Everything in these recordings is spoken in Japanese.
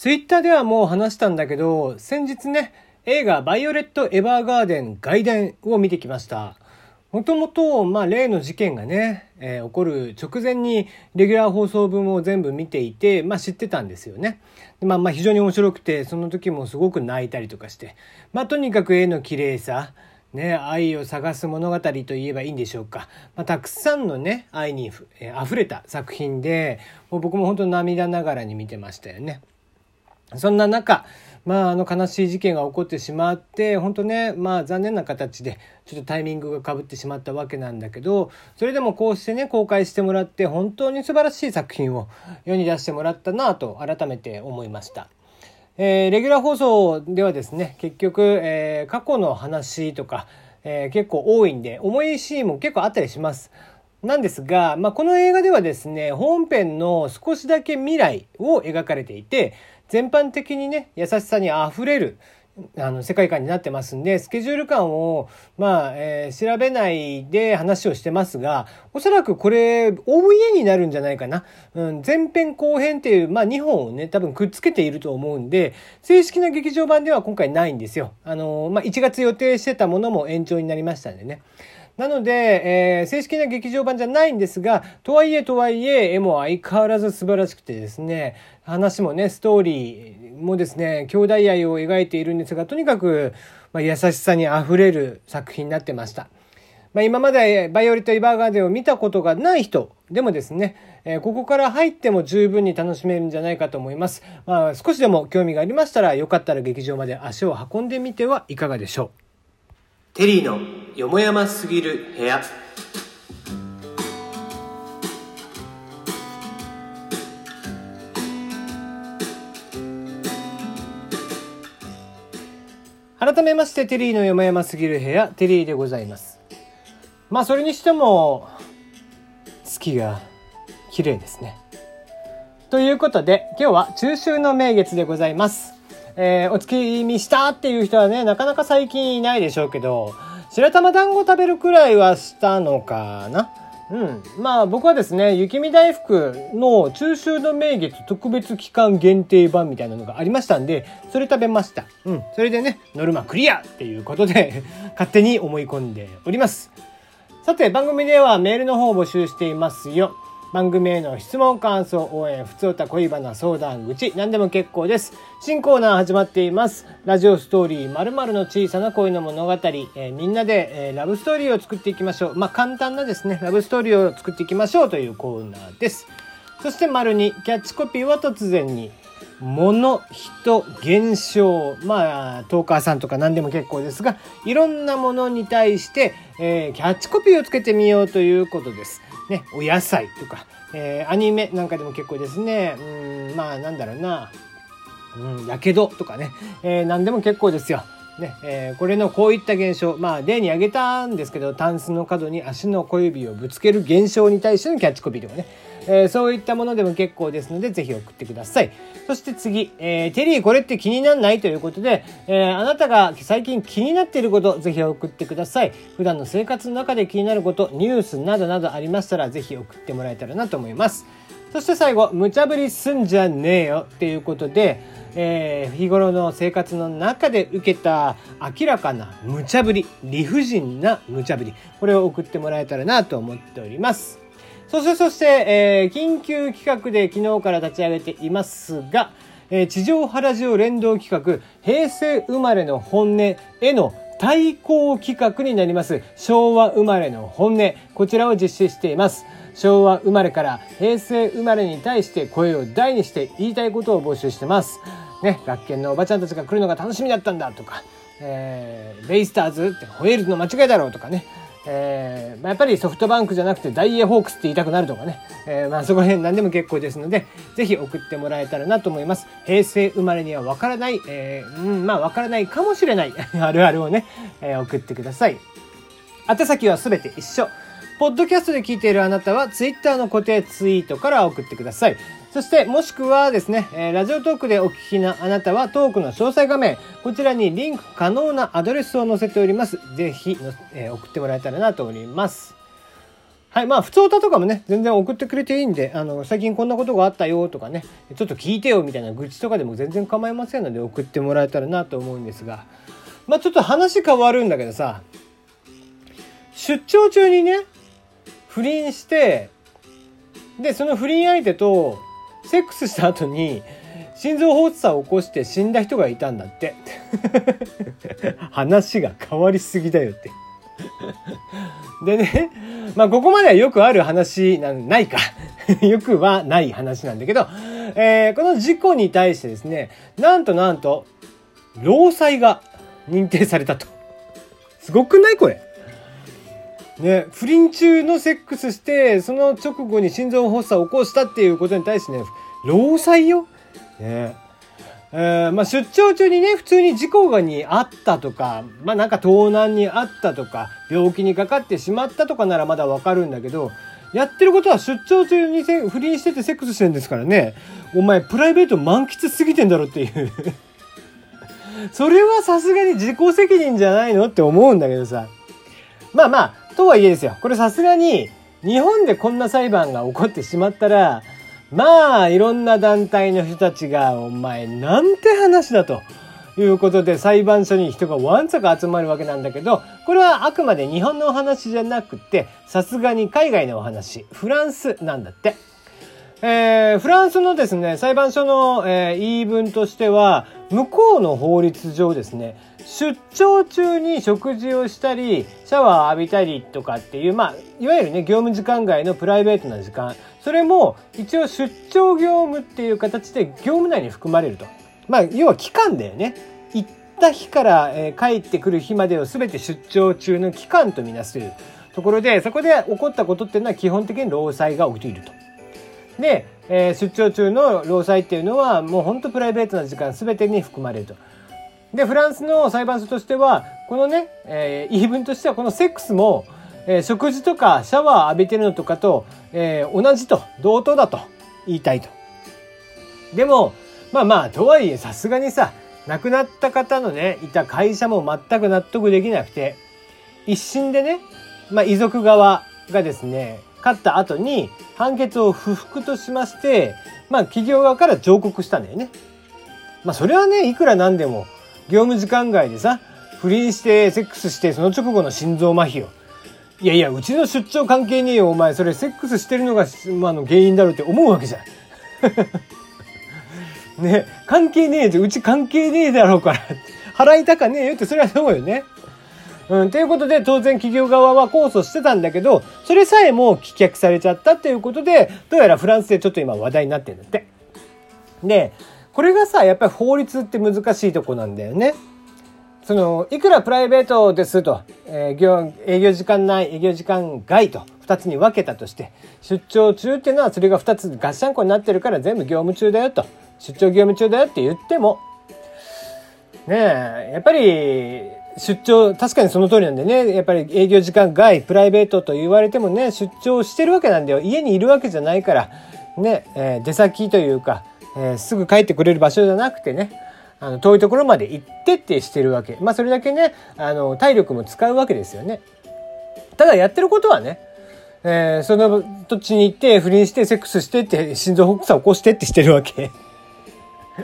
ツイッターではもう話したんだけど、先日ね、映画バイオレット・エヴァーガーデン外伝を見てきました。もともと、まあ、例の事件がね、えー、起こる直前にレギュラー放送分を全部見ていて、まあ、知ってたんですよね。まあ、まあ、非常に面白くて、その時もすごく泣いたりとかして、まあ、とにかく絵の綺麗さ、ね、愛を探す物語といえばいいんでしょうか。まあ、たくさんのね、愛に、えー、溢れた作品で、もう僕も本当涙ながらに見てましたよね。そんな中、まあ、あの悲しい事件が起こってしまって本当ね、まあ、残念な形でちょっとタイミングがかぶってしまったわけなんだけどそれでもこうしてね公開してもらって本当に素晴らしい作品を世に出してもらったなと改めて思いました。えー、レギュラー放送ではですね結局、えー、過去の話とか、えー、結構多いんで重いシーンも結構あったりします。なんですが、まあ、この映画ではですね、本編の少しだけ未来を描かれていて、全般的にね、優しさに溢れる、あの世界観になってますんでスケジュール感をまあ、えー、調べないで話をしてますがおそらくこれ OVA になるんじゃないかな、うん、前編後編っていう、まあ、2本をね多分くっつけていると思うんで正式な劇場版では今回ないんですよ。あの、まあ、1月予定してたものも延長になりましたんでね。なので、えー、正式な劇場版じゃないんですが、とはいえとはいえ、絵も相変わらず素晴らしくてですね、話もね、ストーリーもですね、兄弟愛を描いているんですが、とにかく、まあ、優しさに溢れる作品になってました。まあ、今までバイオリット・イバーガーデンを見たことがない人でもですね、えー、ここから入っても十分に楽しめるんじゃないかと思います。まあ、少しでも興味がありましたら、よかったら劇場まで足を運んでみてはいかがでしょう。テリーのよもやますぎる部屋。改めましてテリーのよもやますぎる部屋テリーでございます。まあそれにしても月が綺麗ですね。ということで今日は中秋の名月でございます。えー、お月見したっていう人はね、なかなか最近いないでしょうけど、白玉団子食べるくらいはしたのかなうん。まあ僕はですね、雪見大福の中秋の名月特別期間限定版みたいなのがありましたんで、それ食べました。うん。それでね、ノルマクリアっていうことで 勝手に思い込んでおります。さて、番組ではメールの方を募集していますよ。番組への質問、感想、応援、普通た恋バナ、相談、愚痴、何でも結構です。新コーナー始まっています。ラジオストーリー、〇〇の小さな恋の物語、えー、みんなで、えー、ラブストーリーを作っていきましょう。まあ、簡単なですね、ラブストーリーを作っていきましょうというコーナーです。そして丸に、キャッチコピーは突然に、物、人、現象、まあ、トーカーさんとか何でも結構ですが、いろんなものに対して、えー、キャッチコピーをつけてみようということです。ね、お野菜とか、えー、アニメなんかでも結構ですね、うん、まあなんだろうな、うん、やけどとかね、えー、何でも結構ですよ。ね、えー、これのこういった現象、まあ例に挙げたんですけど、タンスの角に足の小指をぶつける現象に対してのキャッチコピーとかね、えー、そういったものでも結構ですので、ぜひ送ってください。そして次、えー、テリーこれって気にならないということで、えー、あなたが最近気になっていること、ぜひ送ってください。普段の生活の中で気になること、ニュースなどなどありましたら、ぜひ送ってもらえたらなと思います。そして最後、無茶ぶりすんじゃねえよっていうことで、えー、日頃の生活の中で受けた明らかな無茶ぶり、理不尽な無茶ぶり、これを送ってもらえたらなと思っております。そして、そして、えー、緊急企画で昨日から立ち上げていますが、えー、地上波ラジオ連動企画、平成生まれの本音への対抗企画になります。昭和生まれの本音。こちらを実施しています。昭和生まれから平成生まれに対して声を大にして言いたいことを募集してます。ね、学研のおばちゃんたちが来るのが楽しみだったんだとか、えー、ベイスターズって吠えるの間違いだろうとかね、えー、やっぱりソフトバンクじゃなくてダイエーホークスって言いたくなるとかね、えー、まあそこら辺何でも結構ですので、ぜひ送ってもらえたらなと思います。平成生まれにはわからない、えー、うん、まあわからないかもしれない あるあるをね、えー、送ってください。宛先はすべて一緒。ポッドキャストで聞いているあなたは、ツイッターの固定ツイートから送ってください。そして、もしくはですね、えー、ラジオトークでお聞きなあなたはトークの詳細画面、こちらにリンク可能なアドレスを載せております。ぜひ、えー、送ってもらえたらなと思います。はい。まあ、普通歌とかもね、全然送ってくれていいんで、あの、最近こんなことがあったよとかね、ちょっと聞いてよみたいな愚痴とかでも全然構いませんので送ってもらえたらなと思うんですが、まあ、ちょっと話変わるんだけどさ、出張中にね、不倫して、で、その不倫相手と、セックスした後に、心臓発作を起こして死んだ人がいたんだって。話が変わりすぎだよってでね、まあここまではよくある話な、ないか。よくはない話なんだけど、えー、この事故に対してですね、なんとなんと、労災が認定されたと。すごくないこれ。ね、不倫中のセックスして、その直後に心臓発作を起こしたっていうことに対してね、労災よ？ね。えー、まあ、出張中にね、普通に事故にあったとか、まあ、なんか盗難にあったとか、病気にかかってしまったとかならまだわかるんだけど、やってることは出張中に不倫しててセックスしてるんですからね、お前プライベート満喫すぎてんだろっていう それはさすがに自己責任じゃないのって思うんだけどさ。まあまあ、とはいえですよ。これさすがに、日本でこんな裁判が起こってしまったら、まあ、いろんな団体の人たちが、お前、なんて話だと。いうことで裁判所に人がわんさか集まるわけなんだけど、これはあくまで日本のお話じゃなくて、さすがに海外のお話、フランスなんだって。えー、フランスのですね、裁判所の、えー、言い分としては、向こうの法律上ですね、出張中に食事をしたり、シャワー浴びたりとかっていう、まあ、いわゆるね、業務時間外のプライベートな時間、それも一応出張業務っていう形で業務内に含まれると。まあ、要は期間だよね。行った日から、帰ってくる日までを全て出張中の期間とみなすというところで、そこで起こったことっていうのは基本的に労災が起きていると。で、えー、出張中の労災っていうのはもうほんとプライベートな時間全てに含まれると。で、フランスの裁判所としては、このね、えー、言い分としてはこのセックスも、え、食事とかシャワー浴びてるのとかと、え、同じと、同等だと言いたいと。でも、まあまあ、とはいえさすがにさ、亡くなった方のね、いた会社も全く納得できなくて、一審でね、まあ遺族側がですね、勝った後に判決を不服としまして、まあ企業側から上告したんだよね。まあそれはね、いくらなんでも業務時間外でさ、不倫してセックスしてその直後の心臓麻痺を。いやいや、うちの出張関係ねえよ、お前。それセックスしてるのが、まあ、の原因だろうって思うわけじゃん。ね、関係ねえじゃ。うち関係ねえだろうから。払いたかねえよって、それはそうよね。うん、ということで、当然企業側は控訴してたんだけど、それさえも棄却されちゃったっていうことで、どうやらフランスでちょっと今話題になってるんだって。で、これがさ、やっぱり法律って難しいとこなんだよね。その、いくらプライベートですと、えー、業営業時間内、営業時間外と2つに分けたとして、出張中っていうのはそれが2つガッシャンコになってるから全部業務中だよと、出張業務中だよって言っても、ねえ、やっぱり、出張、確かにその通りなんでね、やっぱり営業時間外、プライベートと言われてもね、出張してるわけなんだよ。家にいるわけじゃないから、ね、えー、出先というか、えー、すぐ帰ってくれる場所じゃなくてね、あの、遠いところまで行ってってしてるわけ。まあ、それだけね、あの、体力も使うわけですよね。ただやってることはね、えー、その土地に行って不倫してセックスしてって心臓発作起こしてってしてるわけ。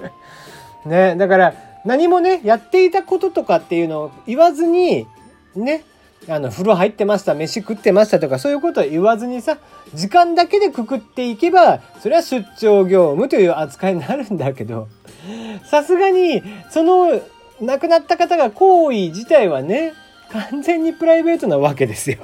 ね、だから何もね、やっていたこととかっていうのを言わずに、ね、あの、風呂入ってました、飯食ってましたとか、そういうことを言わずにさ、時間だけでくくっていけば、それは出張業務という扱いになるんだけど、さすがに、その、亡くなった方が行為自体はね、完全にプライベートなわけですよ。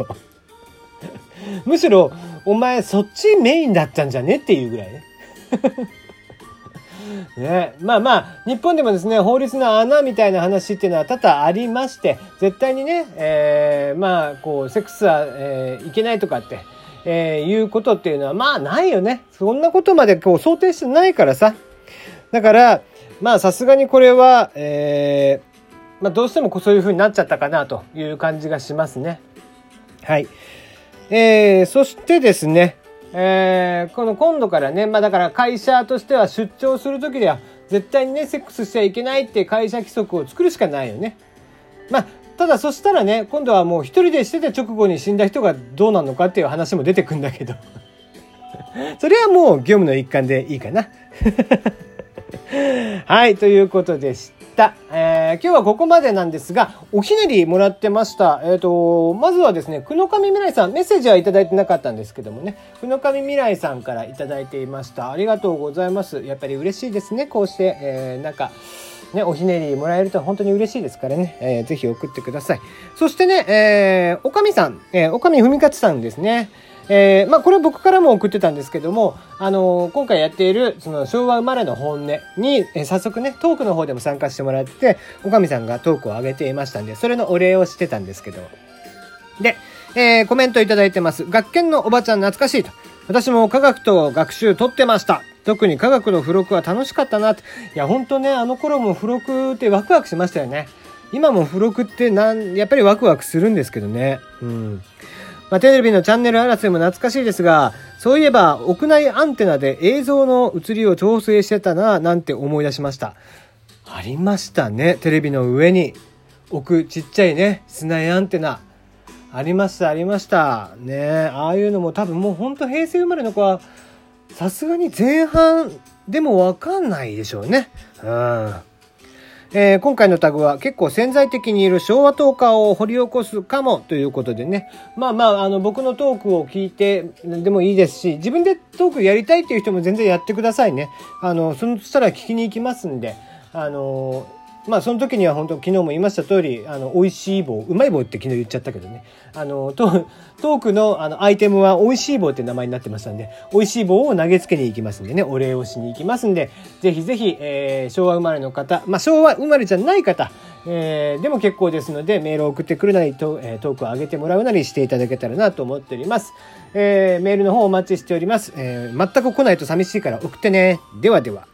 むしろ、お前そっちメインだったんじゃねっていうぐらいね。ね、まあまあ、日本でもですね、法律の穴みたいな話っていうのは多々ありまして、絶対にね、えー、まあ、こう、セックスは、えー、いけないとかって、えー、いうことっていうのは、まあないよね。そんなことまでこう想定してないからさ。だから、まあさすがにこれは、えー、まあどうしてもそういう風になっちゃったかなという感じがしますね。はい。えー、そしてですね、えー、この今度からね、まあだから会社としては出張する時では絶対にね、セックスしちゃいけないって会社規則を作るしかないよね。まあ、ただそしたらね今度はもう一人でしてて直後に死んだ人がどうなのかっていう話も出てくんだけど それはもう業務の一環でいいかな はいということでした。えー、今日はここまでなんですが、おひねりもらってました。えっ、ー、と、まずはですね、くのかみ未来さん、メッセージはいただいてなかったんですけどもね、くのかみ未来さんからいただいていました。ありがとうございます。やっぱり嬉しいですね、こうして、えー、なんか、ね、おひねりもらえると本当に嬉しいですからね、えー、ぜひ送ってください。そしてね、えー、おかみさん、えー、おかみふみかつさんですね。えー、まあ、これ僕からも送ってたんですけども、あのー、今回やっている、その昭和生まれの本音に、えー、早速ね、トークの方でも参加してもらって、おかみさんがトークを上げていましたんで、それのお礼をしてたんですけど。で、えー、コメントいいてます。学研のおばちゃん懐かしいと。私も科学と学習取ってました。特に科学の付録は楽しかったなって。いや、ほんとね、あの頃も付録ってワクワクしましたよね。今も付録ってなん、やっぱりワクワクするんですけどね。うん。まあ、テレビのチャンネル争いも懐かしいですが、そういえば屋内アンテナで映像の映りを調整してたな、なんて思い出しました。ありましたね。テレビの上に置くちっちゃいね、室内アンテナ。ありました、ありました。ねああいうのも多分もうほんと平成生まれの子は、さすがに前半でもわかんないでしょうね。うん。えー、今回のタグは結構潜在的にいる昭和トーカーを掘り起こすかもということでね。まあまあ、あの、僕のトークを聞いてでもいいですし、自分でトークやりたいっていう人も全然やってくださいね。あの、そしたら聞きに行きますんで、あのまあその時には本当昨日も言いました通り、あの、美味しい棒、うまい棒って昨日言っちゃったけどね。あの、トトークのあのアイテムは美味しい棒って名前になってましたんで、美味しい棒を投げつけに行きますんでね、お礼をしに行きますんで、ぜひぜひ、えー、昭和生まれの方、まあ昭和生まれじゃない方、えー、でも結構ですので、メールを送ってくるなりと、えー、トークを上げてもらうなりしていただけたらなと思っております。えー、メールの方お待ちしております。えー、全く来ないと寂しいから送ってね。ではでは。